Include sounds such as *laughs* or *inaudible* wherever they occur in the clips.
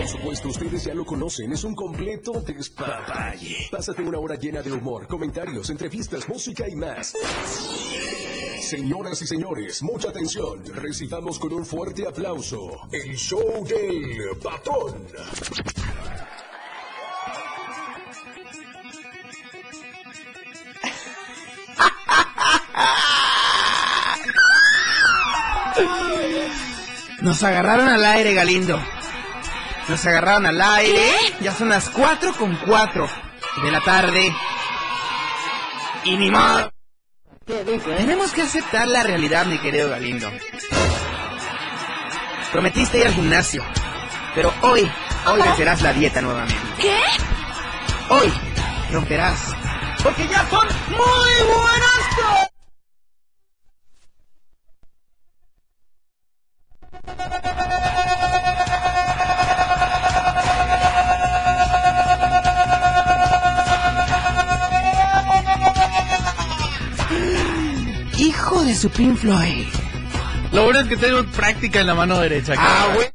Por supuesto, ustedes ya lo conocen, es un completo despapalle. Pásate una hora llena de humor, comentarios, entrevistas, música y más. Señoras y señores, mucha atención. Recibamos con un fuerte aplauso el show del patrón. Nos agarraron al aire, Galindo. Nos agarraron al aire. Ya son las 4 con 4 de la tarde. Y ni más. Tenemos que aceptar la realidad, mi querido Galindo. Prometiste ir al gimnasio. Pero hoy, hoy vencerás la dieta nuevamente. ¿Qué? Hoy romperás. Porque ya son muy buenas. Su Pink Floyd. Lo bueno es que tengo práctica en la mano derecha. Ah, güey.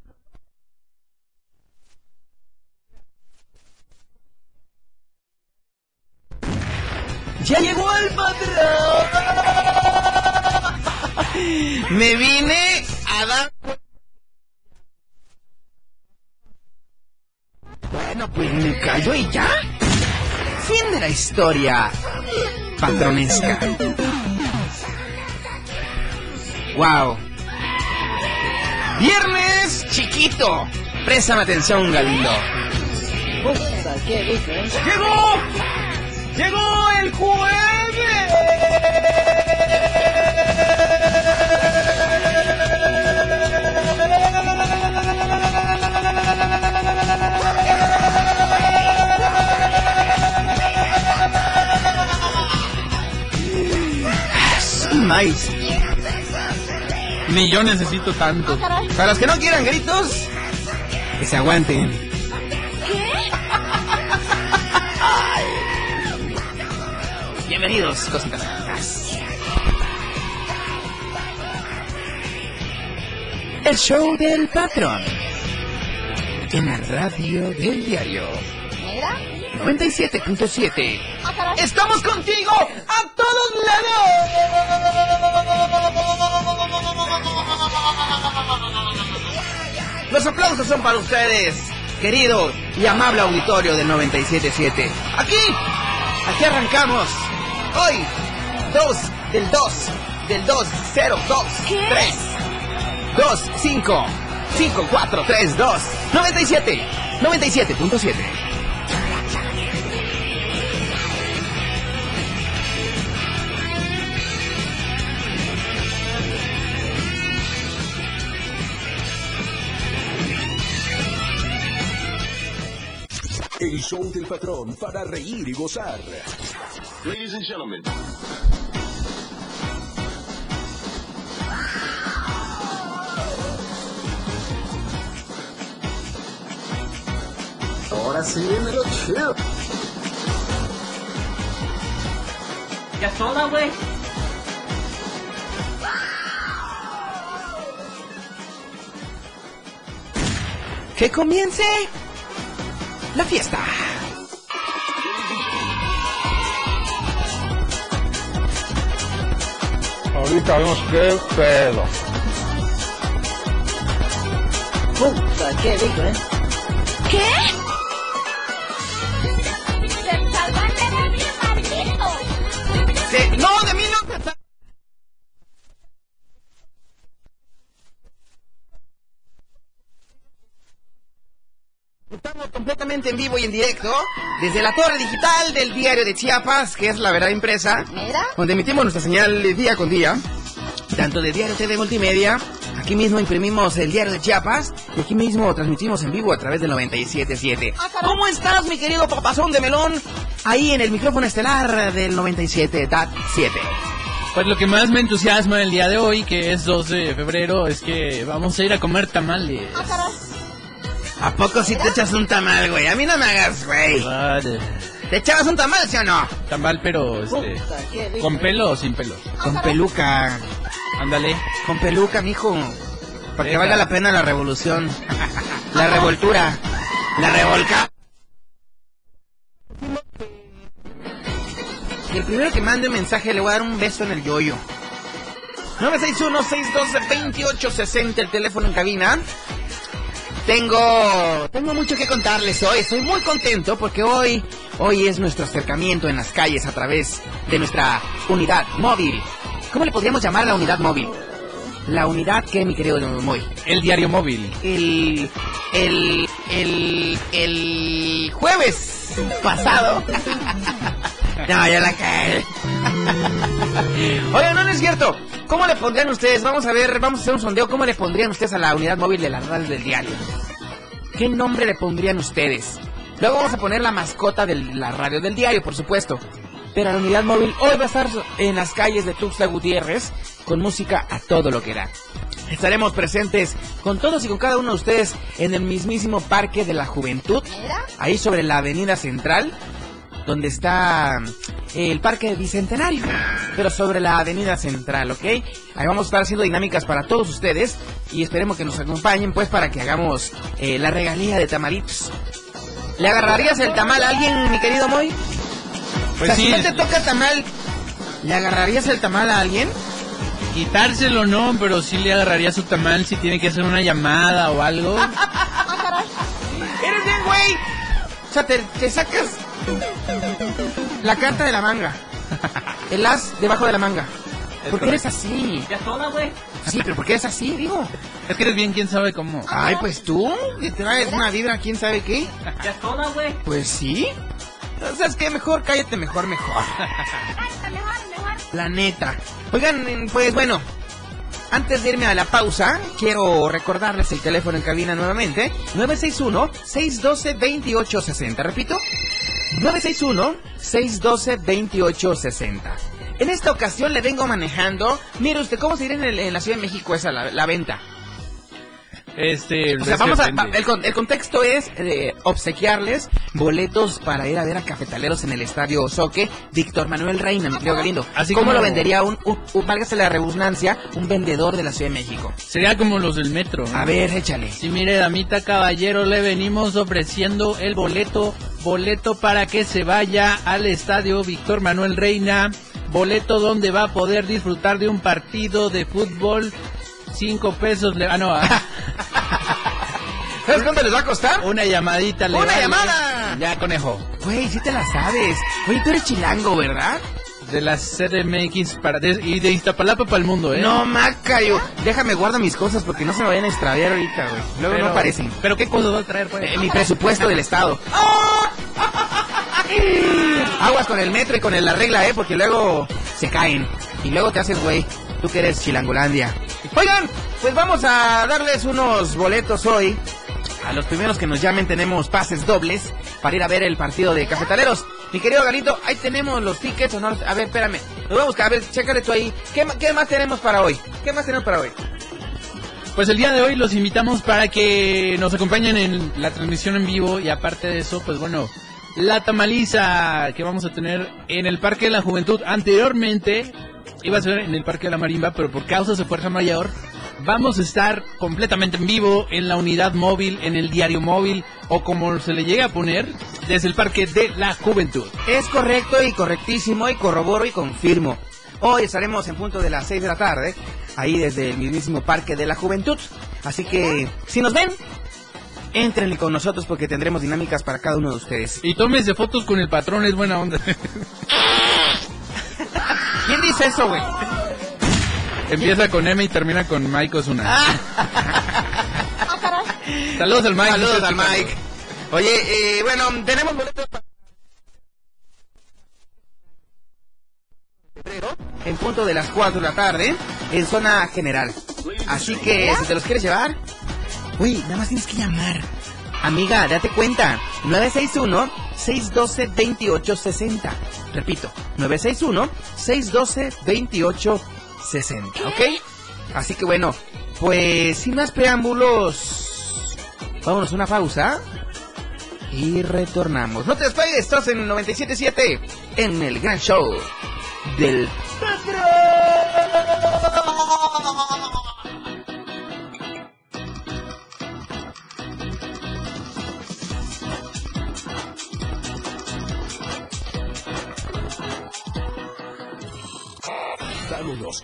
Ya llegó el patrón. Me vine a dar. Bueno, pues me callo y ya. Fin de la historia patronesca. Wow. Viernes chiquito. Préstame atención, Galindo. ¡Llegó! ¡Llegó el jueves! Nice. Ni yo necesito tanto. Para los que no quieran gritos, que se aguanten. *laughs* Bienvenidos, cositas. El show del patrón. En la radio del diario. 97.7. Estamos contigo a todos lados. Los aplausos son para ustedes, querido y amable auditorio del 97.7. Aquí, aquí arrancamos. Hoy, 2 del 2, del 2, 0, 2, 3, 2, 5, 5, 4, 3, 2, 97, 97.7. show del patrón para reír y gozar. Ladies and gentlemen. Ahora sí viene lo chido. Ya sola, güey. Que comience la fiesta. Ahorita vemos qué pedo. Puta, qué rico, ¿eh? ¿Qué? En vivo y en directo desde la torre digital del diario de Chiapas, que es la verdad impresa, Mira. donde emitimos nuestra señal día con día, tanto de Diario TV Multimedia, Aquí mismo imprimimos el diario de Chiapas y aquí mismo transmitimos en vivo a través del 97.7. ¿Cómo estás, mi querido papazón de melón? Ahí en el micrófono estelar del 97.7. Pues lo que más me entusiasma el día de hoy, que es 12 de febrero, es que vamos a ir a comer tamales. ¿A poco si te echas un tamal, güey? A mí no me hagas, güey. Vale. ¿Te echabas un tamal, sí o no? Tamal, pero este, con pelo o sin pelo. Con peluca. Ándale. Con peluca, mijo. Para que valga la pena la revolución. La revoltura. La revolca. Y el primero que mande un mensaje le voy a dar un beso en el yoyo. 961-612-2860, el teléfono en cabina. Tengo, tengo mucho que contarles hoy. Estoy muy contento porque hoy, hoy es nuestro acercamiento en las calles a través de nuestra unidad móvil. ¿Cómo le podríamos llamar la unidad móvil? La unidad que, mi querido Moy. El diario móvil. El, el, el, el jueves pasado. *laughs* No, ya la cae. Oiga, no, no es cierto. ¿Cómo le pondrían ustedes? Vamos a ver, vamos a hacer un sondeo. ¿Cómo le pondrían ustedes a la unidad móvil de las radios del diario? ¿Qué nombre le pondrían ustedes? Luego vamos a poner la mascota de la radio del diario, por supuesto. Pero la unidad móvil hoy va a estar en las calles de Tuxtla Gutiérrez con música a todo lo que da. Estaremos presentes con todos y con cada uno de ustedes en el mismísimo Parque de la Juventud, ahí sobre la Avenida Central, donde está eh, el Parque Bicentenario, pero sobre la Avenida Central, ¿ok? Ahí vamos a estar haciendo dinámicas para todos ustedes y esperemos que nos acompañen, pues, para que hagamos eh, la regalía de tamalitos. ¿Le agarrarías el tamal a alguien, mi querido Moy? Pues o sea, sí, si no te toca tamal, ¿le agarrarías el tamal a alguien? quitárselo no, pero sí le agarraría su tamal si tiene que hacer una llamada o algo. *laughs* ¡Eres bien, güey! O sea, te, te sacas la carta de la manga. El as debajo de la manga. ¿Por qué eres así? ¿Ya toda, güey? Sí, pero ¿por qué eres así, digo? Es que eres bien, quién sabe cómo. Ay, pues tú, que traes una vibra, quién sabe qué. ¿Ya toda, güey? Pues sí. ¿Sabes qué? Mejor *laughs* cállate, mejor, mejor. La neta. Oigan, pues bueno. Antes de irme a la pausa, quiero recordarles el teléfono en cabina nuevamente. 961-612-2860. Repito. 961-612-2860. En esta ocasión le vengo manejando. Mire usted, ¿cómo se irá en, en la Ciudad de México esa la venta? Este, O sea, es vamos a, el, el contexto es eh, obsequiarles boletos para ir a ver a cafetaleros en el estadio Soque, Víctor Manuel Reina, mi querido Galindo. Así ¿Cómo como- lo vendería un, un, un- válgase la rebusnancia, un vendedor de la Ciudad de México? Sería como los del metro. ¿no? A ver, échale. Sí, mire, damita caballero, le venimos ofreciendo el boleto, boleto para que se vaya al estadio Víctor Manuel Reina, boleto donde va a poder disfrutar de un partido de fútbol, cinco pesos, le... ah, no, ah, *laughs* ¿Sabes cuánto les va a costar? una llamadita le ¡Una vale. llamada! Ya, conejo, Güey, sí te la sabes. Oye, tú eres chilango, ¿verdad? de la CDMX para, de- y de Iztapalapa para el mundo, ¿eh? No, Macayo. Déjame guardar mis cosas porque no se me vayan a extraviar ahorita, güey. Luego no aparecen. ¿Pero qué cosas va a traer, pues? Eh, mi presupuesto del estado. *laughs* Aguas con el metro y con el- la regla, eh, porque luego se caen. Y luego te haces, güey. Tú que eres Chilangolandia. Oigan, pues vamos a darles unos boletos hoy. A los primeros que nos llamen tenemos pases dobles para ir a ver el partido de cafetaleros. Mi querido Galito, ahí tenemos los tickets o no. A ver, espérame. Los voy a buscar. A ver, chécale tú ahí. ¿Qué, ma- qué más tenemos para hoy? ¿Qué más tenemos para hoy? Pues el día de hoy los invitamos para que nos acompañen en la transmisión en vivo y aparte de eso, pues bueno, la tamaliza que vamos a tener en el Parque de la Juventud. Anteriormente iba a ser en el Parque de la Marimba, pero por causas de fuerza mayor vamos a estar completamente en vivo en la unidad móvil, en el diario móvil o como se le llegue a poner desde el Parque de la Juventud. Es correcto y correctísimo y corroboro y confirmo. Hoy estaremos en punto de las 6 de la tarde, ahí desde el mismísimo Parque de la Juventud. Así que, si nos ven, entrenle con nosotros porque tendremos dinámicas para cada uno de ustedes. Y tómese fotos con el patrón, es buena onda. *laughs* ¿Quién dice eso, güey? Empieza con M y termina con Mike Osuna. Saludos al Mike. Saludos al. Mike. Oye, eh, bueno, tenemos boletos para... en punto de las 4 de la tarde, en zona general. Así que si te los quieres llevar, uy, nada más tienes que llamar. Amiga, date cuenta. 961-612-2860. Repito, 961-612-2860. ¿Ok? Así que bueno, pues sin más preámbulos, vámonos a una pausa y retornamos. No te despegues, estás en el 97.7 en el gran show del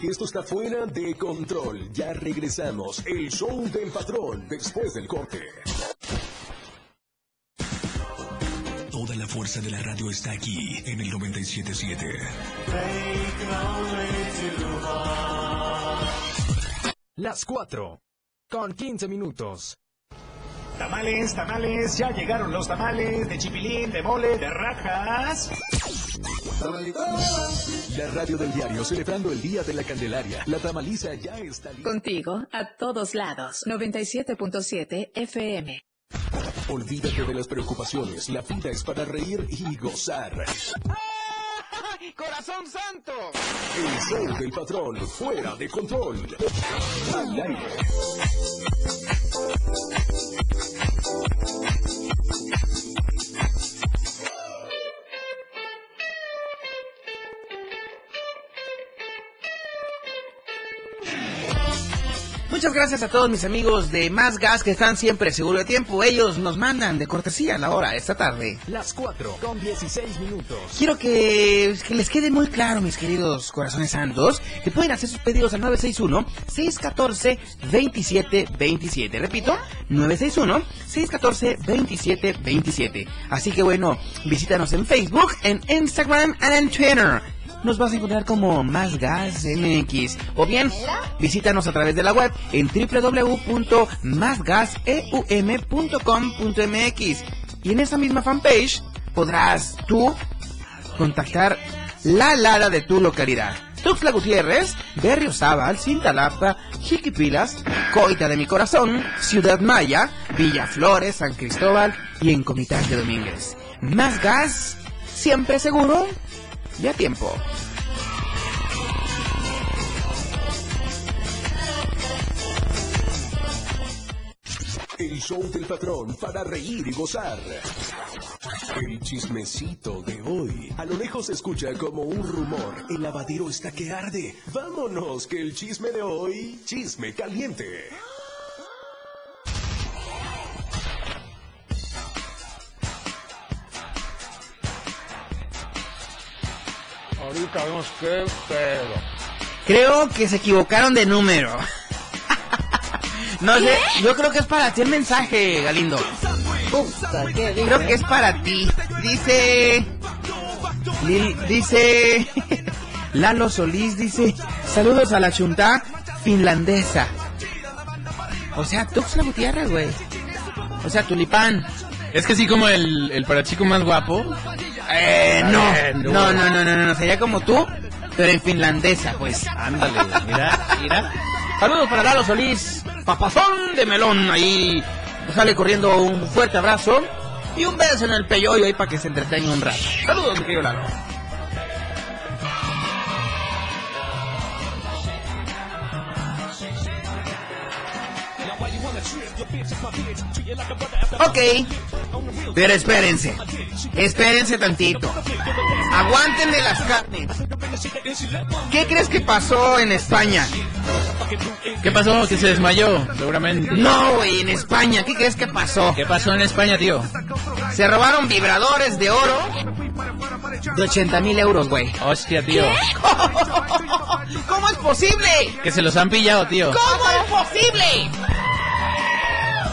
que esto está fuera de control. Ya regresamos. El show del patrón después del corte. Toda la fuerza de la radio está aquí en el 977. Las 4. Con 15 minutos. Tamales, tamales, ya llegaron los tamales de chipilín, de mole, de rajas. La radio del diario celebrando el Día de la Candelaria. La tamaliza ya está lista. Contigo a todos lados. 97.7 FM. Olvídate de las preocupaciones. La vida es para reír y gozar. *laughs* ¡Corazón santo! El show del patrón fuera de control. Al aire. Muchas gracias a todos mis amigos de Más Gas que están siempre seguro de tiempo. Ellos nos mandan de cortesía la hora esta tarde. Las 4. Con 16 minutos. Quiero que, que les quede muy claro, mis queridos corazones santos, que pueden hacer sus pedidos al 961-614-2727. Repito, 961-614-2727. Así que bueno, visítanos en Facebook, en Instagram y en Twitter. Nos vas a encontrar como Más Gas MX. O bien, visítanos a través de la web en www.másgaseum.com.mx. Y en esa misma fanpage podrás tú contactar la Lara de tu localidad. Tuxtla Gutiérrez, Berriozábal, Cintalapa, Jiquipilas, Coita de mi corazón, Ciudad Maya, Villaflores, San Cristóbal y en Comitán de Domínguez. Más gas, siempre seguro y a tiempo. El show del patrón para reír y gozar. El chismecito de hoy. A lo lejos se escucha como un rumor. El lavadero está que arde. Vámonos, que el chisme de hoy, chisme caliente. Qué. Creo que se equivocaron de número. *laughs* No sé, yo creo que es para ti el mensaje, Galindo. Creo que es para ti. Dice. Lil- dice. *laughs* Lalo Solís dice. Saludos a la chunta finlandesa. O sea, Tuxtla Gutiérrez, güey. O sea, Tulipán. Es que sí, como el, el para chico más guapo. Eh, no. Eh, no. No, no, no, no, no. Sería como tú, pero en finlandesa, pues. Ándale, mira, mira. Saludos para Lalo Solís, papazón de melón ahí. Sale corriendo un fuerte abrazo y un beso en el peyoyo ahí para que se entretenga un rato. Saludos, mi querido Lalo. Ok, pero espérense, espérense tantito. Aguántenme las carnes. ¿Qué crees que pasó en España? ¿Qué pasó? Que se desmayó, seguramente. No, güey, en España, ¿qué crees que pasó? ¿Qué pasó en España, tío? Se robaron vibradores de oro de 80 mil euros, güey. Hostia, tío. *laughs* ¿Cómo es posible? Que se los han pillado, tío. ¿Cómo es posible?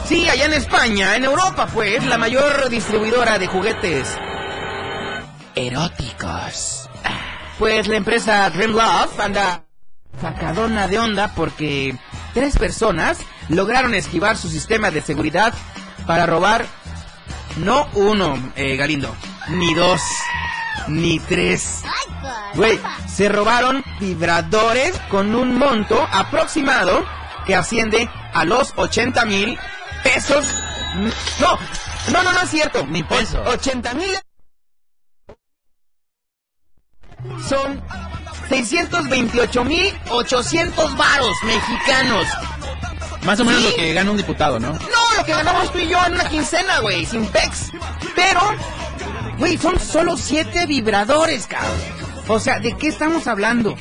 Sí, allá en España, en Europa, pues, la mayor distribuidora de juguetes eróticos. Pues la empresa Dream Love anda sacadona de onda porque tres personas lograron esquivar su sistema de seguridad para robar no uno, eh, Galindo, ni dos, ni tres. Güey, se robaron vibradores con un monto aproximado que asciende a los 80 mil pesos. No, no, no, no es cierto. Ni peso. 80 mil son 628 mil 800 varos mexicanos. Más o menos ¿Sí? lo que gana un diputado, ¿no? No, lo que ganamos tú y yo en una quincena, güey, sin pex. Pero, güey, son solo siete vibradores, cabrón. O sea, ¿de qué estamos hablando?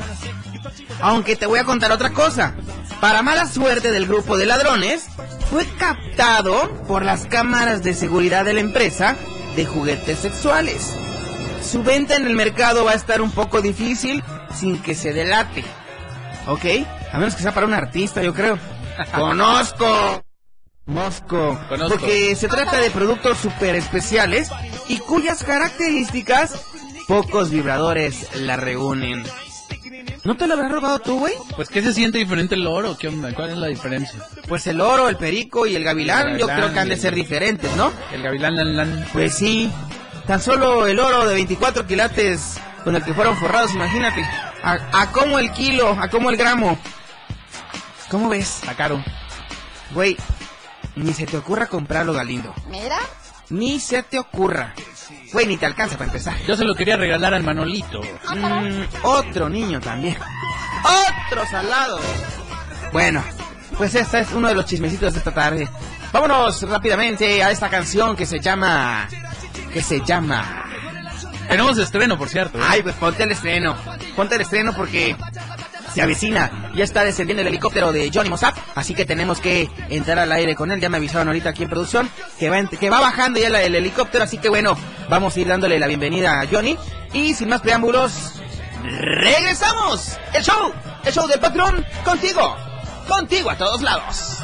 Aunque te voy a contar otra cosa. Para mala suerte del grupo de ladrones, fue captado por las cámaras de seguridad de la empresa de juguetes sexuales. Su venta en el mercado va a estar un poco difícil sin que se delate. ¿Ok? A menos que sea para un artista, yo creo. *laughs* Conozco. Mosco. Conozco. Porque se trata de productos super especiales y cuyas características pocos vibradores la reúnen. ¿No te lo habrás robado tú, güey? Pues, ¿qué se siente diferente el oro? ¿Qué onda? ¿Cuál es la diferencia? Pues el oro, el perico y el gavilán, El yo creo que han de ser diferentes, ¿no? El gavilán lan lan. Pues sí. Tan solo el oro de 24 quilates con el que fueron forrados, imagínate. A, a cómo el kilo, a cómo el gramo. ¿Cómo ves? Está caro. Güey, ni se te ocurra comprarlo, Galindo. Mira. Ni se te ocurra. Güey, ni te alcanza para empezar. Yo se lo quería regalar al Manolito. Mm, otro niño también. Otro salado. Bueno, pues este es uno de los chismecitos de esta tarde. Vámonos rápidamente a esta canción que se llama... Que se llama... Tenemos estreno, por cierto. ¿eh? Ay, pues ponte el estreno. Ponte el estreno porque se avecina. Ya está descendiendo el helicóptero de Johnny Mossap. Así que tenemos que entrar al aire con él. Ya me avisaron ahorita aquí en producción que va, que va bajando ya el helicóptero. Así que bueno, vamos a ir dándole la bienvenida a Johnny. Y sin más preámbulos, regresamos. El show, el show del patrón, contigo. Contigo a todos lados.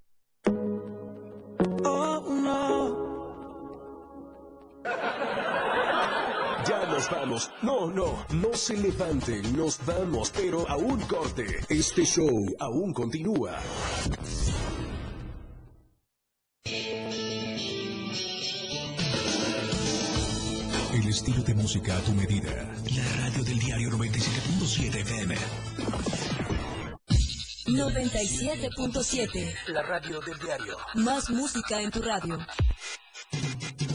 nos vamos. No, no, no se levanten, nos vamos, pero a un corte. Este show aún continúa. El estilo de música a tu medida. La radio del diario 97.7 FM. 97.7. La radio del diario. Más música en tu radio.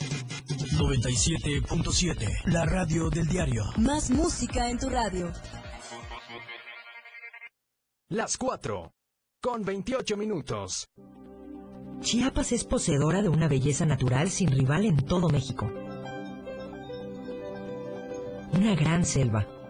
97.7. La radio del diario. Más música en tu radio. Las 4. Con 28 minutos. Chiapas es poseedora de una belleza natural sin rival en todo México. Una gran selva,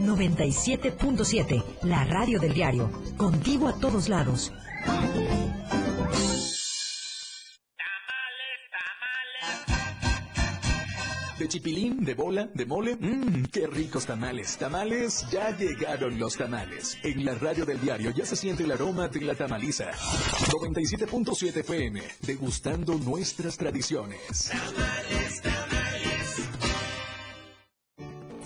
97.7, la radio del diario, contigo a todos lados. ¿De chipilín? ¿De bola? ¿De mole? Mmm, qué ricos tamales. Tamales, ya llegaron los tamales. En la radio del diario ya se siente el aroma de la tamaliza. 97.7 FM, degustando nuestras tradiciones.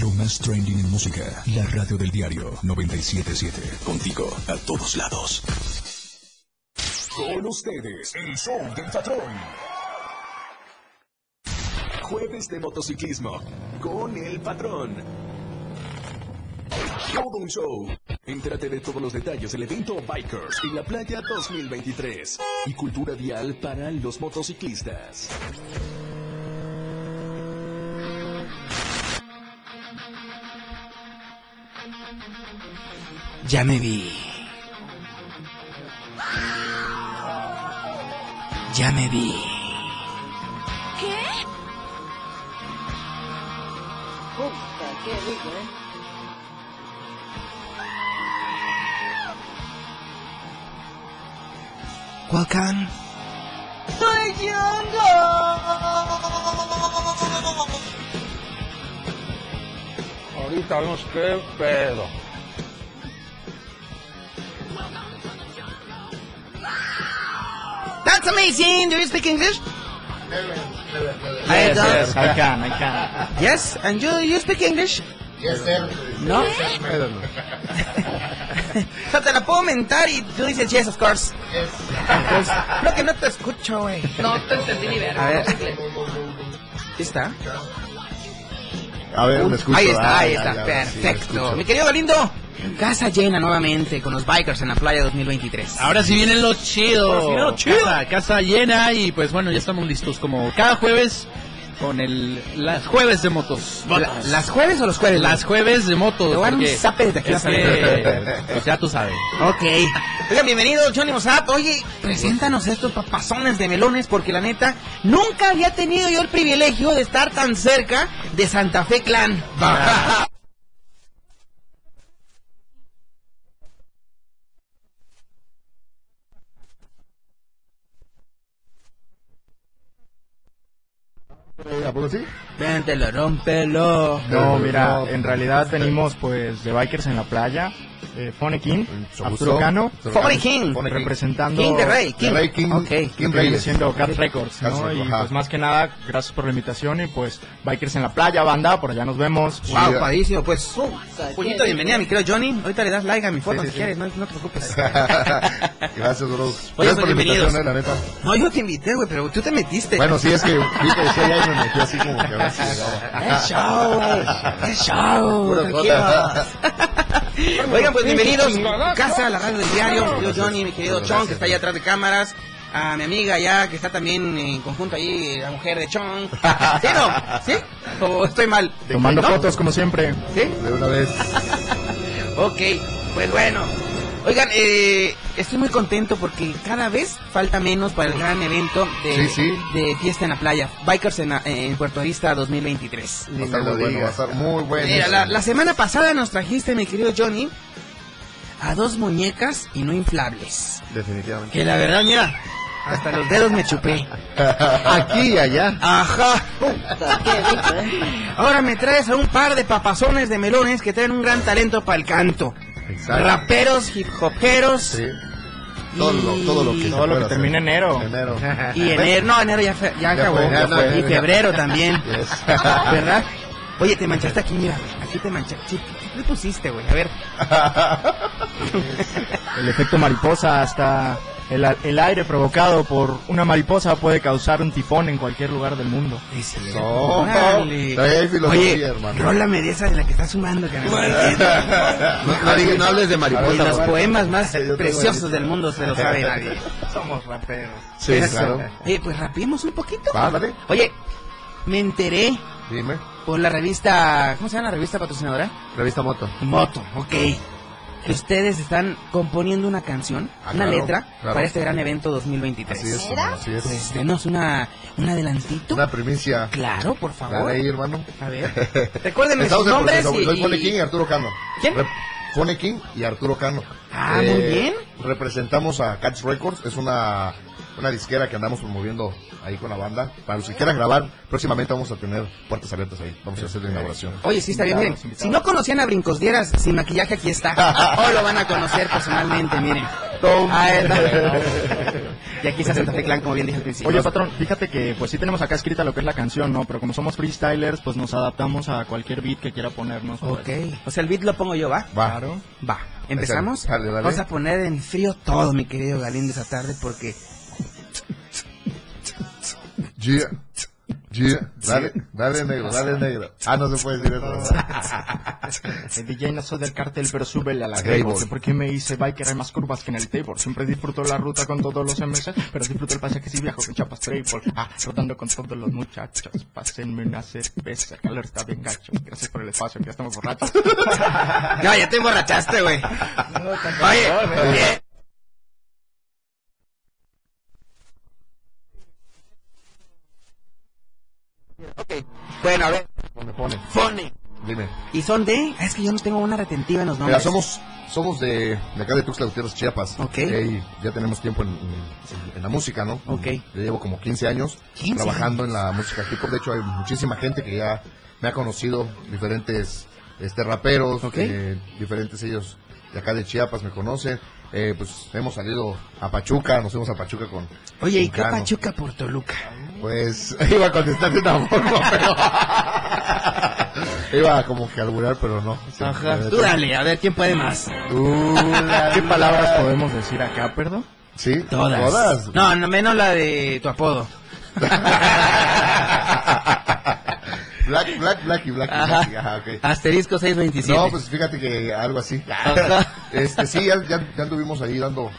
Lo más trending en música. La radio del diario 977. Contigo a todos lados. Con ustedes, el show del patrón. Jueves de motociclismo con el patrón. Todo un show. Entérate de todos los detalles del evento Bikers en la playa 2023 y cultura vial para los motociclistas. Ya me vi. Ya me vi. ¿Qué? Puta, qué rico, ¿eh? Welcome. ¡Soy Ahorita vemos qué pedo. That's amazing. Do you speak English? Yes, yes, I can, I can. Yes, and you you speak English? Yes, sir. No. No *laughs* te la puedo mentar y tú dices yes, of course. Pues, creo que no te escucho, güey. No te entendí ni ver. A ver. ¿Ahí está? A ver, me escucho. Ahí está, Ah, ahí está. Perfecto. Mi querido Galindo, casa llena nuevamente con los bikers en la playa 2023. Ahora sí viene lo chido. Ahora sí viene lo chido. Casa, casa llena y pues bueno, ya estamos listos como cada jueves con el las jueves de motos. La- ¿Las jueves o los jueves? Las jueves de motos. Te voy a dar un porque zape desde aquí es a la que, pues ya tú sabes. Ok. Oigan, bienvenido Johnny Mozart. Oye, preséntanos estos papazones de melones porque la neta, nunca había tenido yo el privilegio de estar tan cerca de Santa Fe Clan. ¿A poco sí? No, mira, en realidad venimos pues de Bikers en la playa. Eh, Fone King, Arturo Cano, Fone King. representando King de Rey, King. De Rey King, Ok. King Reyes. siendo Cat Records, ¿no? Records, Y ajá. pues más que nada, gracias por la invitación y pues Bikers en la playa, banda, por allá nos vemos. Wow, padrísimo. Pues, puñito, bienvenida, mi querido Johnny. Ahorita le das like a mi foto si quieres, no, no te preocupes. *laughs* Gracias, bro. Oye, Gracias pues, por la invitación, eh, la neta. No, yo te invité, güey, pero tú te metiste. Bueno, sí, es que vi que decía ya y me metí así como que a ver si *laughs* llegaba. Es show, güey. Es show. Puro. *laughs* Oigan, pues bienvenidos casa, a la radio del diario. Mi querido Johnny, mi querido Chon, que está ahí atrás de cámaras. A mi amiga ya, que está también en conjunto ahí, la mujer de Chon. *laughs* ¿Sí no? ¿Sí? ¿O estoy mal? Tomando ¿No? fotos como siempre. ¿Sí? De una vez. *laughs* Ok, pues bueno. Oigan, eh, estoy muy contento porque cada vez falta menos para el gran evento de, Sí, sí. de Fiesta en la Playa, Bikers en, Puerto Vista 2023. Va a estar muy bueno, va a estar muy bueno. Mira, la, la semana pasada nos trajiste, mi querido Johnny, a dos muñecas y no inflables. Definitivamente. Que la verdad, mira, hasta los dedos me chupé. Aquí y allá. Ajá. Ahora me traes a un par de papazones de melones que traen un gran talento para el canto. Exacto. Raperos, hip hoperos. Sí. Todo lo, todo lo que Todo lo que hacer. termina enero. Enero. Y enero, no, enero ya, fe- ya Ya acabó. fue, ya fue. y febrero también. *laughs* Yes. *laughs* ¿Verdad? Oye, te manchaste aquí, mira. Aquí te manchaste. ¿Qué te pusiste, güey? A ver. *laughs* El efecto mariposa hasta el, a- el aire provocado por una mariposa puede causar un tifón en cualquier lugar del mundo. No, todavía hay filosofía, Oye, hermano. rólame de esa de la que estás sumando, que No, no no hables de mariposa, Y los poemas más preciosos del mundo se lo sabe nadie. *laughs* Somos raperos. Sí, Eso. claro. Oye, pues rapiemos un poquito. Va, dale. Oye, me enteré Dime. por la revista, ¿cómo se llama la revista patrocinadora? Revista Moto. Moto, ok. Que ustedes están componiendo una canción, Ah, una claro, letra, claro. para este gran evento 2023. Así es, así es. Pues denos una, un adelantito. Una primicia. Claro, por favor. Dale ahí, hermano. A ver. Recuérdenme sus nombres proceso. y- Soy Fone King y Arturo Cano. ¿Quién? Fone King y Arturo Cano. Ah, muy bien. Representamos a Cats Records. Es una, una disquera que andamos promoviendo ahí con la banda. Para los que quieran grabar, próximamente vamos a tener puertas abiertas ahí. Vamos a hacer la inauguración. Oye, sí, está bien, miren. Si no conocían a Brincos Dieras sin maquillaje, aquí está. *laughs* Hoy lo van a conocer personalmente, miren. Ah, Y aquí está Santa Fe Clan, como bien dije al principio. Oye, patrón, fíjate que pues sí tenemos acá escrita lo que es la canción, ¿no? Pero como somos freestylers, pues nos adaptamos a cualquier beat que quiera ponernos. pues. Ok. O sea, el beat lo pongo yo, ¿va? Va. Claro. Va. ¿Empezamos? Dale, dale. Vamos a poner en frío todo, mi querido Galín, de esa tarde, porque... Yeah. Yeah. Dale, dale negro, dale negro. Ah, no se puede decir eso. *laughs* El DJ no soy del cartel, pero súbele a la Gable. Gable. Sé por qué me hice biker, hay más curvas que en el table. Siempre disfruto la ruta con todos los MS, pero disfruto el pasaje si viajo con chapas Traypol. Ah, rodando con todos los muchachos. Pásenme una cerveza, el calor está bien gacho. Gracias por el espacio, que ya estamos borrachos. *laughs* Ya, ya te emborrachaste, güey. Oye, oye. Ok, bueno, a ver. Pone, pone. Pone. Dime. ¿Y son de? Ah, Es que yo no tengo una retentiva en los Mira, nombres. somos, somos de, de acá de Tuxtla Gutiérrez, Chiapas. Ok. Ya tenemos tiempo en, en- en la música, ¿no? Ok. Yo llevo como 15 años 15 trabajando en la música hip hop. De hecho, hay muchísima gente que ya me ha conocido, diferentes este raperos, eh, diferentes ellos de acá de Chiapas me conocen. Eh, pues hemos salido a Pachuca, nos fuimos a Pachuca con. Oye, ¿y qué. Pachuca por Toluca? Pues *laughs* iba a contestarte tampoco, pero. *laughs* iba como que alburar, pero no. Ajá. Tú dale, a ver quién puede más. Tú, ¿Qué palabras podemos decir acá, perdón? Sí, Todas. todas. No, no menos la de tu apodo. *laughs* Black, black, black y black. y Ajá. black, Ajá, ok. Asterisco 627. No, pues fíjate que algo así. Este, sí, ya, ya, ya anduvimos ahí dando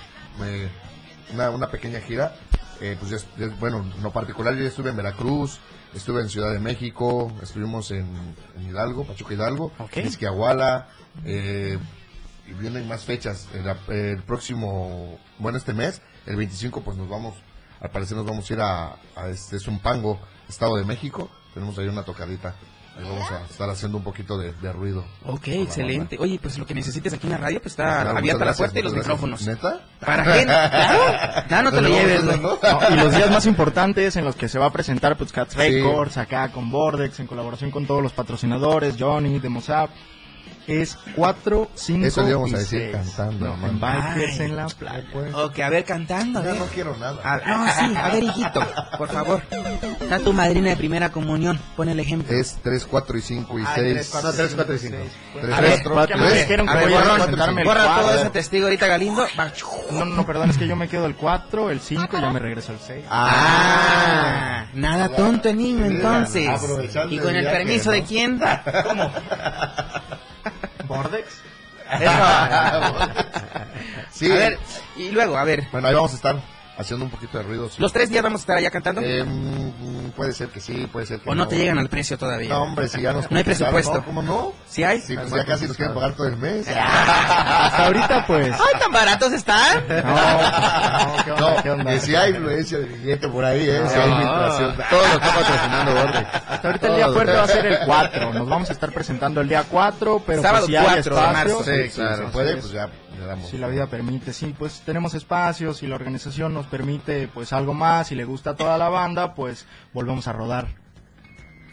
eh, una, una pequeña gira. Eh, pues ya, ya- bueno, en lo particular yo ya estuve en Veracruz, estuve en Ciudad de México, estuvimos en, en Hidalgo, Pachuca Hidalgo, Ok. Izquiahuala, eh, y vienen más fechas. El, el próximo, bueno, este mes, el 25, pues nos vamos, al parecer nos vamos a ir a, a este Zumpango, Estado de México. Tenemos ahí una tocadita. Ahí vamos a estar haciendo un poquito de, de ruido. Ok, la excelente. Oye, pues lo que necesites aquí en la radio, pues está Claro, abierta la gracias, puerta y los muchas micrófonos. gracias. ¿Neta? ¿Para qué? *laughs* Claro. No, no te lo lleves, güey. no, y los días más importantes en los que se va a presentar pues Cats Sí. Records acá con Bordex en colaboración con todos los patrocinadores, Johnny, Demosap, es 4, 5 Eso le íbamos y a decir seis. cantando, No, en Bikers en la playa. Ok, a ver, cantando. ver. no quiero nada. A- no, sí, a ver, hijito, por favor. Está tu madrina de primera comunión, pon el ejemplo. Es 3, 4 y 5 y Ah, 6. tres, cuatro, No, 3, cinco 4 y y 5. seis. 3, A ver, 4, ¿por qué me dijeron que A ver, voy a borra, todo ese testigo ahorita, Galindo. No, no, perdón, es que yo me quedo el 4, el 5 y ya me regreso el 6. Ah, nada tonto el niño entonces. aprovechando ¿Y con el permiso ¿no? de quién? *laughs* ¿Cómo? *laughs* ¿Bordex? Sí. A ver, y luego, a ver, Bueno, ahí vamos a estar haciendo un poquito de ruido. sí. ¿los tres días vamos a estar allá cantando? Eh, mm, puede ser que sí, puede ser que ¿O no te llegan al precio todavía? No, hombre, si ya nos *laughs* No hay presupuesto. ¿no? ¿Cómo no? ¿Sí hay? Sí, pues ya casi nos quieren pagar todo el mes. *laughs* Hasta ahorita pues... ¡Ay, tan baratos están! *laughs* No, no, ¿qué onda? No, ¿Qué onda? que si hay influencia de billete por ahí, ¿eh? Si hay No. infiltración. Todo lo está patrocinando Bordex. Hasta ahorita el día fuerte va a ser el 4. Nos vamos a estar presentando el día 4, pero Sábado pues si hay 4 de espacio, marzo. Sí, claro. sí, Si puede, pues ya le damos. Si la vida permite, sí, pues tenemos espacios y la organización nos permite pues algo más y le gusta a toda la banda, pues volvemos a rodar.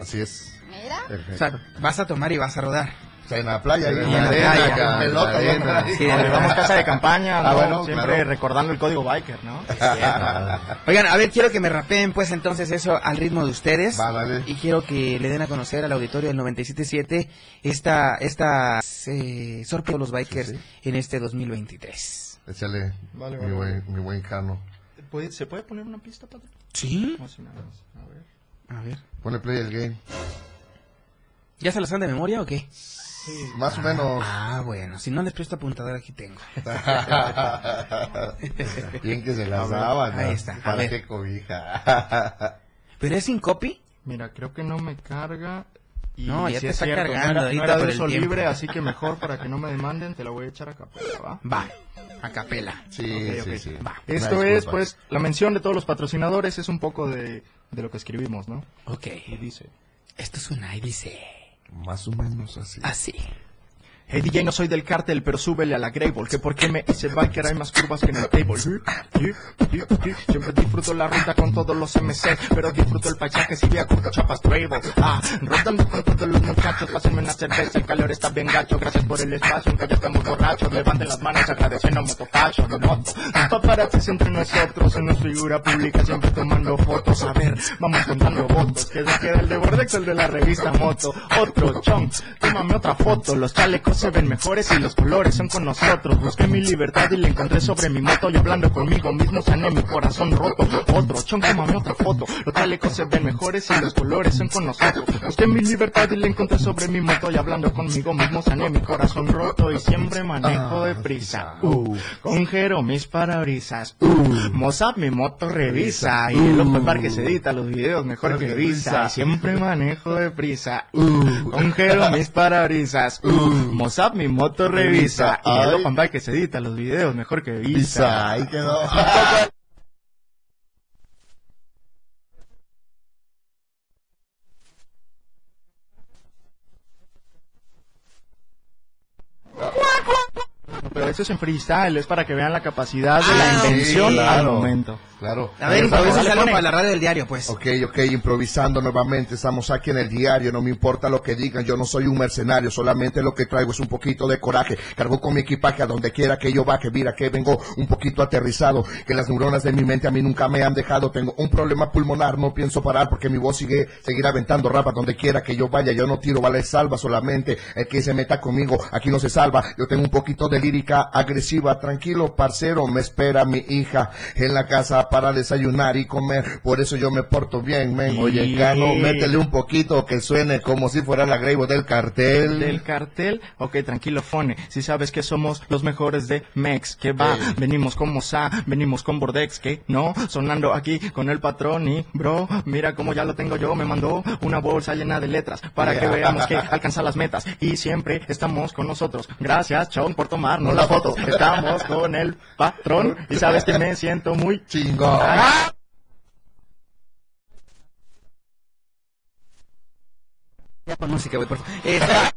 Así es. O Perfecto. sea, vas a tomar y vas a rodar. O sea, en la playa, Sí, en en la arena, playa, acá, pelota, en la arena. Sí, O llevamos casa de campaña, Ah, siempre claro. recordando el código biker, *laughs* ¿no? Oigan, a ver, quiero que me rapeen pues entonces eso al ritmo de ustedes. Va, dale. Y quiero que le den a conocer al auditorio del 97.7 esta, esta eh, sorpresa de los bikers Sí, en este 2023. Échale, Vale, mi, vale. buen, mi buen Cano. ¿Puede- ¿Se puede poner una pista, patrón? ¿Sí? Más. A ver. A ver. Ponle play al game. ¿Ya se las dan de memoria o qué? Más o menos. Ah, bueno, si no les presto apuntador aquí tengo. *laughs* Bien que se las A daban. ¿no? ahí está, a ¿Para ver. qué cobija? ¿Pero es sin copy? Mira, creo que no me carga. Y No, ya sí te es está cierto, cargando no era, no era de el tiempo. libre, así que mejor para que no me demanden, te la voy a echar a capela, ¿va? Va, a capela. Sí, Ok, sí, sí. Va. Esto Una es, pues, la mención de todos los patrocinadores es un poco de, de lo que escribimos, ¿no? Ok. Y dice, Esto suena y dice Más o menos así. así. Hey DJ, no soy del cártel, pero súbele a la Grable. Que porque me hice biker hay más curvas que en el table. Siempre disfruto la ruta con todos los MC, pero disfruto el paisaje si vea con chapas Grable. Ah, rodando con todos los muchachos, pásenme una cerveza, el calor está bien gacho. Gracias por el espacio, aunque ya estamos borrachos. Levanten las manos agradeciendo a Mototacho, moto. Paparazzis entre nosotros, en nuestra figura pública, siempre tomando fotos. A ver, vamos contando votos. Que queda el de Bordex, el de la revista Moto. Otro chon, tómame otra foto. Los chalecos se ven mejores y los colores son con nosotros. Busqué mi libertad y la encontré sobre mi moto y hablando conmigo mismo sané mi corazón roto. Otro chon, tómame otra foto. Los chalecos se ven mejores y los colores son con nosotros. Busqué mi libertad y la encontré sobre mi moto y hablando conmigo mismo sané mi corazón roto y siempre manejo deprisa. Uh, con Jero mis parabrisas. Uh, Mozart mi moto revisa y el open bar que se edita los videos mejor que visa. Siempre manejo deprisa. Uh, con Jero mis parabrisas. Uh, Mozart mi moto revisa y el open bar que se edita los videos mejor que visa. Ahí quedó. *laughs* Pero eso es en freestyle, es para que vean la capacidad de la invención sí, al momento. Claro. A ver, improvisa algo para la radio del diario, pues. Ok, ok, improvisando nuevamente, estamos aquí en el diario, no me importa lo que digan, yo no soy un mercenario, solamente lo que traigo es un poquito de coraje, cargo con mi equipaje a donde quiera que yo baje, mira que vengo un poquito aterrizado, que las neuronas de mi mente a mí nunca me han dejado, tengo un problema pulmonar, no pienso parar porque mi voz sigue, seguir aventando rapa donde quiera que yo vaya, yo no tiro vale salva, solamente el que se meta conmigo, aquí no se salva, yo tengo un poquito de lírica agresiva, tranquilo parcero, me espera mi hija en la casa para desayunar y comer, por eso yo me porto bien, men, oye, Yeah. Cano, métele un poquito que suene como si fuera la Grego del cartel. Del cartel, ok, tranquilo, Fone. Si sabes que somos los mejores de Mex, que va, venimos con Moza, venimos con Bordex, que no, sonando aquí con el patrón y bro, mira como ya lo tengo yo, me mandó una bolsa llena de letras para que veamos que alcanza las metas y siempre estamos con nosotros. Gracias, Chon, por tomarnos la foto. Estamos con el patrón y sabes que me siento muy chingón. Ya con música, güey, por favor.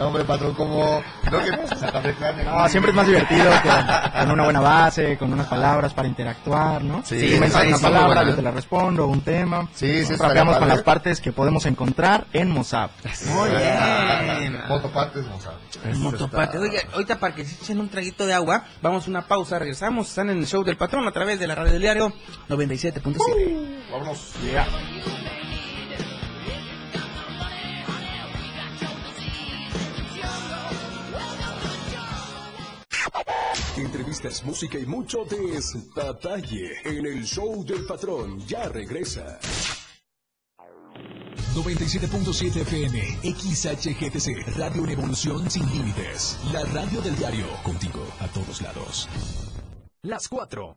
Eh, No, hombre, patrón, como... No, que. No, siempre es más divertido con, con una buena base, con unas palabras para interactuar, ¿no? Sí, Si me una buena, palabra, ¿eh? yo te la respondo, un tema. Sí, sí, estaría Rapeamos con padre. las partes que podemos encontrar en Mozart. Muy bien. Motopartes, Mozart. Motopate. Oiga, ahorita para que se echen un traguito de agua, vamos a una pausa, regresamos. Están en el show del patrón a través de la radio del diario 97.7. Vámonos. Entrevistas, música y mucho detalle en el show del patrón. Ya regresa. 97.7 FM, XHGTC, Radio en Evolución Sin Límites. La radio del diario, contigo a todos lados. Las 4.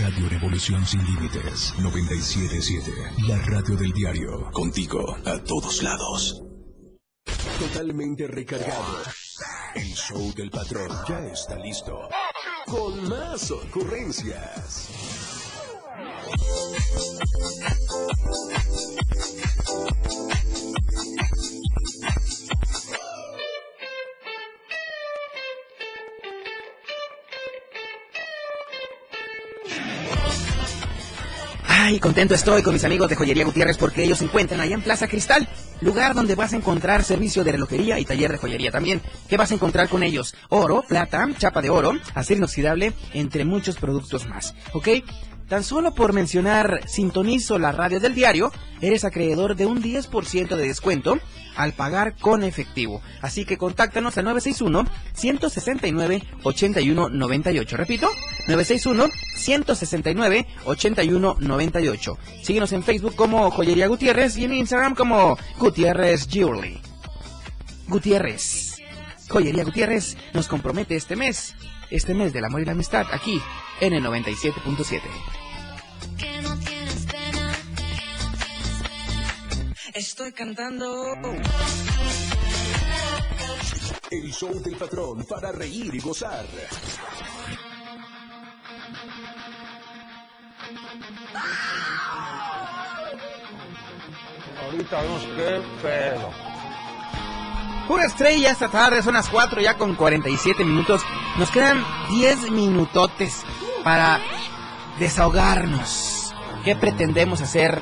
Radio Revolución Sin Límites, 977. La radio del diario, contigo a todos lados. Totalmente recargado. El show del patrón ya está listo. Con más ocurrencias. Ay, contento estoy con mis amigos de Joyería Gutiérrez porque ellos se encuentran allá en Plaza Cristal, lugar donde vas a encontrar servicio de relojería y taller de joyería también. ¿Qué vas a encontrar con ellos? Oro, plata, chapa de oro, acero inoxidable, entre muchos productos más. ¿Ok? Tan solo por mencionar Sintonizo la radio del diario, eres acreedor de un 10% de descuento al pagar con efectivo. Así que contáctanos al 961-169-8198. Repito, 961-169-8198. Síguenos en Facebook como Joyería Gutiérrez y en Instagram como Gutiérrez Jewelry. Gutiérrez. Joyería Gutiérrez nos compromete este mes, este mes del amor y la amistad, aquí en el 97.7. Estoy cantando. El show del patrón para reír y gozar. Ahorita vemos qué pedo. Pura estrella esta tarde, son las 4 ya con 47 minutos. Nos quedan 10 minutotes para desahogarnos. ¿Qué pretendemos hacer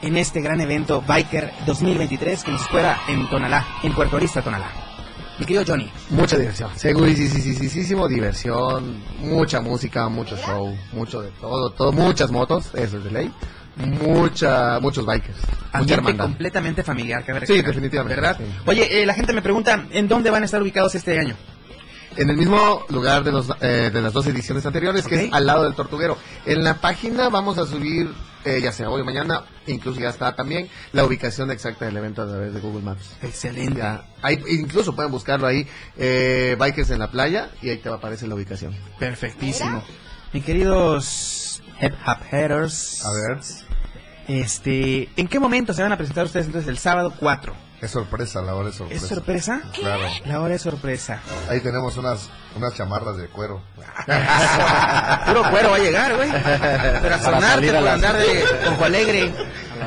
en este gran evento Biker 2023 que nos espera en Tonalá, en Puerto Arista, Tonalá? Mi querido Johnny. Mucha diversión, segurísimo diversión, mucha música, mucho show, mucho de todo, todo, muchas motos, eso es de ley, mucha, muchos bikers, mucha Ambiente hermandad. completamente familiar, cabe Sí, definitivamente, ¿Verdad? sí. Oye, eh, la gente me pregunta, ¿en dónde van a estar ubicados este año? En el mismo lugar de, los, eh, de las dos ediciones anteriores, que es al lado del Tortuguero. En la página vamos a subir, eh, ya sea hoy o mañana, incluso ya está también la ubicación exacta del evento a través de Google Maps. Excelente. Ya, ahí, incluso pueden buscarlo ahí, eh, Bikers en la playa, y ahí te aparece la ubicación. Perfectísimo. Mi queridos Hip Hop Headers. A ver. Este, ¿en qué momento se van a presentar ustedes entonces el sábado 4? Es sorpresa, la hora es sorpresa. ¿Es sorpresa? Claro. La hora es sorpresa. Ahí tenemos unas, unas chamarras de cuero. *laughs* Puro cuero va a llegar, güey. Pero a sonarte por andar de ojo alegre.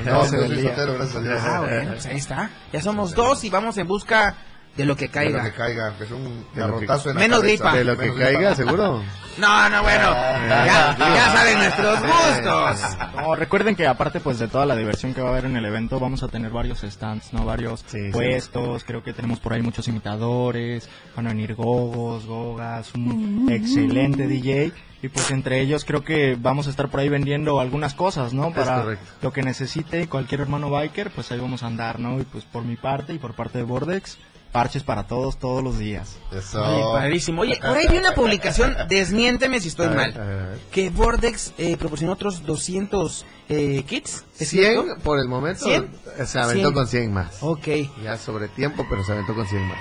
No, soy soltero, gracias a Dios. Ah, bueno, pues ahí está. Ya somos dos y vamos en busca de lo que De caiga. lo que caiga, que es un De garrotazo en la Menos cabeza. gripa. De lo que Menos caiga, gripa. seguro. *laughs* No, no, bueno. Ya, ya saben nuestros gustos. No, recuerden que aparte pues de toda la diversión que va a haber en el evento, vamos a tener varios stands, ¿no? Varios puestos, creo que tenemos por ahí muchos imitadores, van a venir gogos, gogas, un excelente DJ. Y pues entre ellos creo que vamos a estar por ahí vendiendo algunas cosas, ¿no? Para lo que necesite cualquier hermano biker, pues ahí vamos a andar, ¿no? Y pues por mi parte y por parte de Bordex, parches para todos, todos los días. Oye, padrísimo. Oye, por ahí vi una publicación, *laughs* desmiénteme si estoy A mal, a que Vortex eh, proporcionó otros 200 eh, kits. ¿Es 100 cierto? por el momento. ¿Cien? Se aventó 100. con 100 más. Ok. Ya sobre tiempo, pero se aventó con 100 más.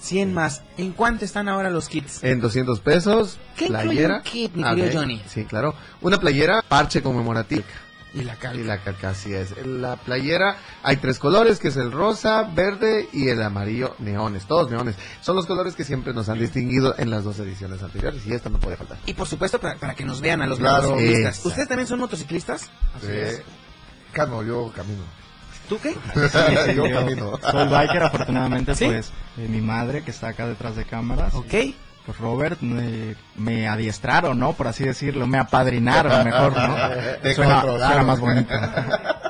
100 más. ¿En cuánto están ahora los kits? En 200 pesos, ¿Qué playera. un kit, mi Ah, querido ok. Johnny? Sí, claro. Una playera, parche conmemorativo. Y la calca. Y la calca, así es. La playera, hay tres colores, que es el rosa, verde y el amarillo neones. Todos neones. Son los colores que siempre nos han distinguido en las dos ediciones anteriores y esta no puede faltar. Y por supuesto, para, para que nos vean a los Claro. motociclistas. Exacto. ¿Ustedes también son motociclistas? Eh, Cano, yo camino. ¿Tú qué? *laughs* yo camino. Soy biker, afortunadamente, ¿Sí? pues eh, mi madre que está acá detrás de cámaras. Ok. Pues Robert me, me adiestraron, ¿no? Por así decirlo, me apadrinaron mejor, ¿no? *laughs* Te Suena, suena más bonito.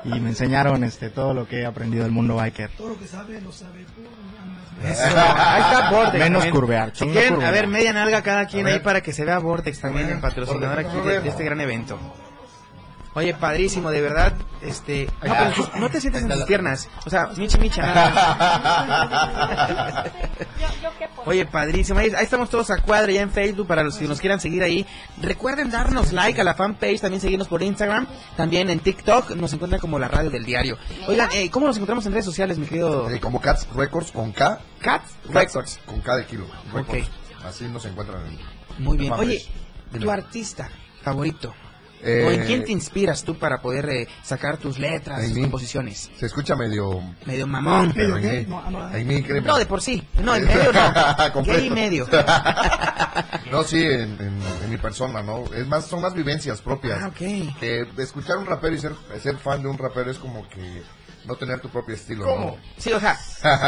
Y me enseñaron este todo lo que he aprendido del mundo biker. Todo lo que sabe, lo sabe Eso. Ahí está Vortex. Menos también. curvear, Si quieren, curvear. a ver, media nalga cada quien ahí para que se vea Vortex también, el patrocinador aquí de este gran evento. Oye, padrísimo, de verdad, este... No, pero te sientes en tus piernas. O sea, micha, micha. nada. Oye, padrísimo. Ahí, ahí estamos todos a cuadra ya en Facebook para los que nos quieran seguir ahí. Recuerden darnos like a la fanpage, también seguirnos por Instagram, también en TikTok. Nos encuentran como la radio del diario. Oigan, eh, ¿cómo nos encontramos en redes sociales, mi querido? Eh, como Cats Records con K. Cats Records. Con K de kilo. Ok. Records. Así nos encuentran en Muy bien. Oye, tu artista favorito. Eh, ¿O en quién te inspiras tú para poder eh, sacar tus letras, En tus mí. composiciones? Se escucha medio... Medio mamón. Pero en mí, en mí, créeme. No, de por sí. No, en *laughs* medio no. Gay y medio. *laughs* No, sí, en, en- en mi persona, ¿no? Es más, son más vivencias propias. Ah, ok. Que escuchar un rapero y ser, ser fan de un rapero es como que no tener tu propio estilo, ¿no? Sí, o sea,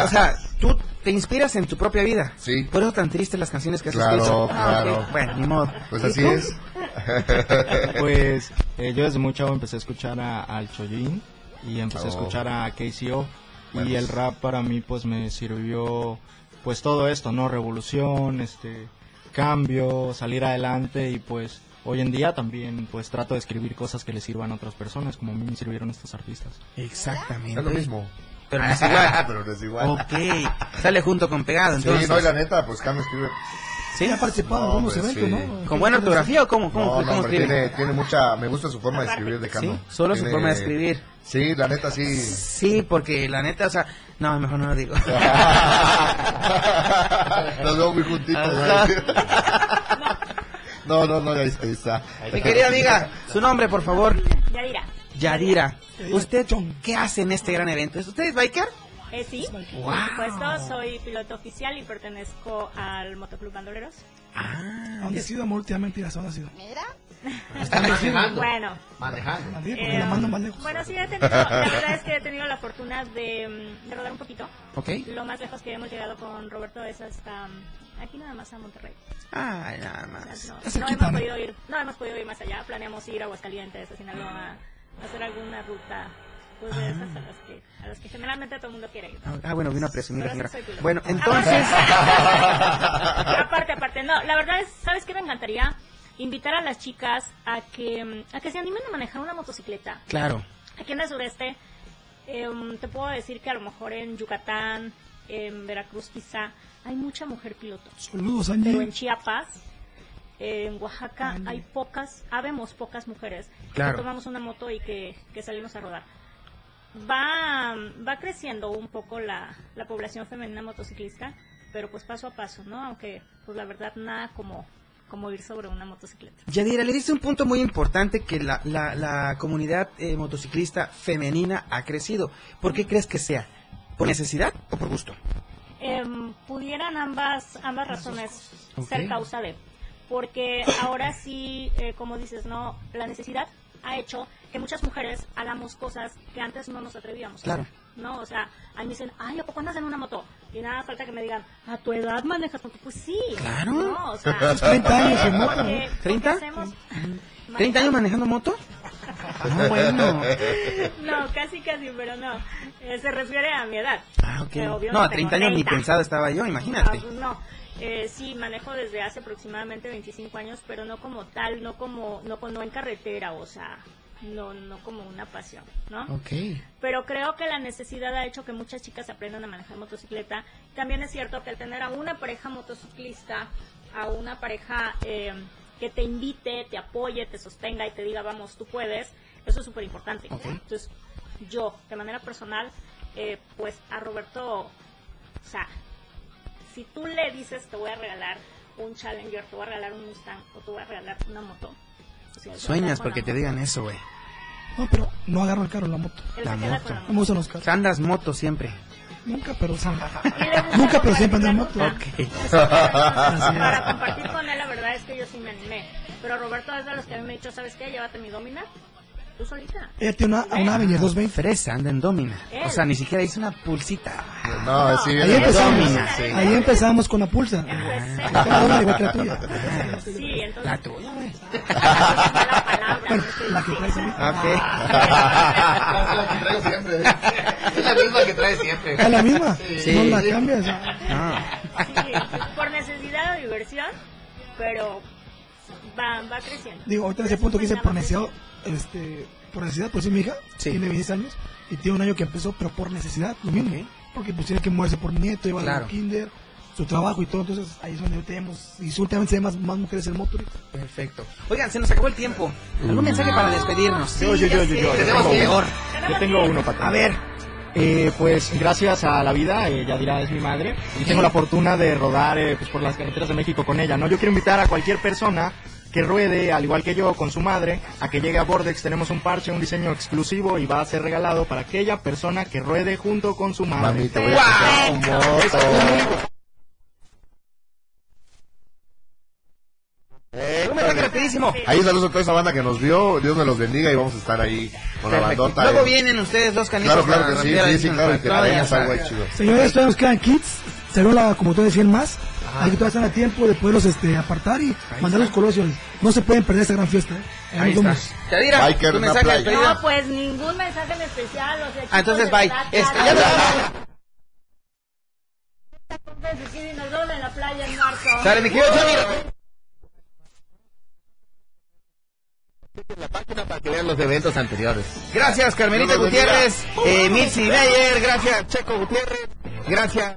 o sea, tú te inspiras en tu propia vida. Sí. Por eso tan tristes las canciones que has Claro, escrito. Ah, claro. ok. Bueno, ni modo. Pues ¿Y así tú? es. *laughs* Pues eh, yo desde muy chavo empecé a escuchar a- al Chollín y empecé a Oh. escuchar a KCO y el rap para mí pues me sirvió pues todo esto, ¿no? Revolución, este cambio, salir adelante y pues hoy en día también pues trato de escribir cosas que le sirvan a otras personas como a mí me sirvieron estos artistas. Exactamente. Es lo mismo. Pero no es igual. *laughs* Pero no es igual. Ok. Sale junto con pegado, entonces. Sí, no, y la neta, pues Cam escribe. ¿Sí? ha participado en No, algunos pues, eventos, sí. ¿no? ¿Con buena ortografía o cómo, cómo, No, cómo no, escribe? tiene, tiene mucha, me gusta su forma de escribir de Cano. Sí, solo su forma de escribir. Sí, la neta sí. Sí, porque la neta, o sea, no, mejor no lo digo. *laughs* Nos vemos muy juntitos. ¿No? No, no, no, ahí está, ahí está. Mi querida amiga, su nombre, por favor. Yadira. Yadira. ¿Usted qué hace en este gran evento? ¿Usted es biker? Eh, sí, Wow. por supuesto, soy piloto oficial y pertenezco al Motoclub Bandoleros. ¿A dónde has ido, amor, últimamente? ¿A dónde has ido? Está *laughs* manejando. Bueno, Manejando. Eh, la mando más lejos. bueno, sí, he tenido, la verdad es que he tenido la fortuna de, mm, de rodar un poquito. Ok. Lo más lejos que hemos llegado con Roberto es hasta mm, aquí nada más a Monterrey. Ay, nada más. No, hemos podido ir, no hemos podido ir más allá. Planeamos ir a Aguascalientes, a Sinaloa, a hacer alguna ruta pues de esas a las que a las que generalmente todo el mundo quiere ir. Ah, bueno, vino a presumir la señora. piloto. Bueno, entonces... *laughs* aparte, aparte, no, la verdad es, ¿sabes qué me encantaría? Invitar a las chicas a que, a que se animen a manejar una motocicleta. Claro. Aquí en el sureste, em, te puedo decir que a lo mejor en Yucatán, en Veracruz quizá, hay mucha mujer piloto. Saludos, Angie. Pero en Chiapas, en Oaxaca, hay pocas, habemos pocas mujeres Claro. que tomamos una moto y que, que salimos a rodar. Va, va creciendo un poco la, la población femenina motociclista, pero pues paso a paso, ¿no? Aunque, pues la verdad, nada como, como ir sobre una motocicleta. Yadira, le dice un punto muy importante que la, la, la comunidad eh, motociclista femenina ha crecido. ¿Por qué crees que sea? ¿Por necesidad o por gusto? Em, pudieran ambas ambas razones ser causa de porque ahora sí eh, como dices no la necesidad ha hecho que muchas mujeres hagamos cosas que antes no nos atrevíamos Claro. no o sea a mí me dicen ay a poco andas en una moto y nada falta que me digan a tu edad manejas moto pues sí Claro. no o sea *laughs* 30 años en moto, porque- ¿no? porque ¿30? hacemos- ¿30 años manejando moto? No, bueno. no casi casi pero no Eh, se refiere a mi edad Ah, ok. Que obvio No, a tengo 30 años ni 30. pensado estaba yo, imagínate. Ah, pues no. Eh, sí, manejo desde hace aproximadamente 25 años, pero no como tal, no como no, no en carretera, o sea, no no como una pasión, ¿no? Ok. Pero creo que la necesidad ha hecho que muchas chicas aprendan a manejar motocicleta. También es cierto que al tener a una pareja motociclista, a una pareja eh, que te invite, te apoye, te sostenga y te diga, vamos, tú puedes, eso es súper importante. Entonces, yo, de manera personal, eh, pues a Roberto, o sea, si tú le dices, te voy a regalar un Challenger, te voy a regalar un Mustang o te voy a regalar una moto. o sea, Sueñas porque te moto. digan eso, güey. No, pero no agarro el carro, la moto. Él La moto. No me gustan los carros. Andas moto siempre. Nunca, pero *laughs* Nunca, pero siempre la moto. ruta. *laughs* Para compartir con él, la verdad es que yo sí me animé. Pero Roberto es de los que a mí me ha dicho, ¿sabes qué? Llévate mi Domina. Tú solita. Ella tiene una, una Avenir 220. Fresa, anda en Domina. Él. O sea, ni siquiera hizo una pulsita. No, sí, Ahí empezamos, Domina, sí. ahí empezamos con la pulsa. Una igual que la tuya. Sí, entonces. La tuya, güey. Bueno, la que traes ahorita. la que traigo siempre. *laughs* Es la misma que trae siempre. Es la misma. Sí. No la cambias. Sí, por necesidad o diversión, pero va, va creciendo. Digo, ahorita en ese punto que dice por necesidad, este, por necesidad, pues sí, mi hija tiene 16 años y tiene un año que empezó, pero por necesidad, lo mismo. Porque pues tiene que moverse por mi nieto, iba Claro. al kinder, su trabajo y todo, entonces ahí es donde tenemos, y últimamente se ven más, más mujeres en moto. ahorita. Perfecto. Oigan, se nos acabó el tiempo. ¿Algún mensaje para despedirnos? Yo, yo, yo, yo, yo. Tenemos Yo tengo peor. uno. Yo tengo uno para ti. A ver. Eh, pues gracias a la vida, eh, Yadira es mi madre, y tengo la fortuna de rodar eh, pues, por las carreteras de México con ella, ¿no? Yo quiero invitar a cualquier persona que ruede, al igual que yo, con su madre, a que llegue a Bordex. Tenemos un parche, un diseño exclusivo y va a ser regalado para aquella persona que ruede junto con su madre. Mami, te voy a un moto. Rapidísimo. Ahí saludos a toda esa banda que nos vio. Dios me los bendiga y vamos a estar ahí con la bandota. Luego eh. vienen ustedes dos canitos Claro, claro que sí, sí, sí, claro, y que traemos algo ahí chido. Señores, todavía nos quedan kits. Se ve la, como tú decías, más. Ahí todavía están a tiempo de poderlos este, apartar y mandar los colores. No se pueden perder esta gran fiesta. ¿eh? Ahí está. Biker tu la mensaje de playa. despedida. No, pues ningún mensaje en especial. O sea, Ah, entonces bye. verdad, Este, ya ya no- nos Entonces, sí, nos vemos en la playa en marzo. Sale, mi querido Johnny. La página para que vean los eventos anteriores. Gracias, Carmelita. Gutiérrez, eh, Mitzi Meyer, gracias, Checo Gutiérrez, gracias.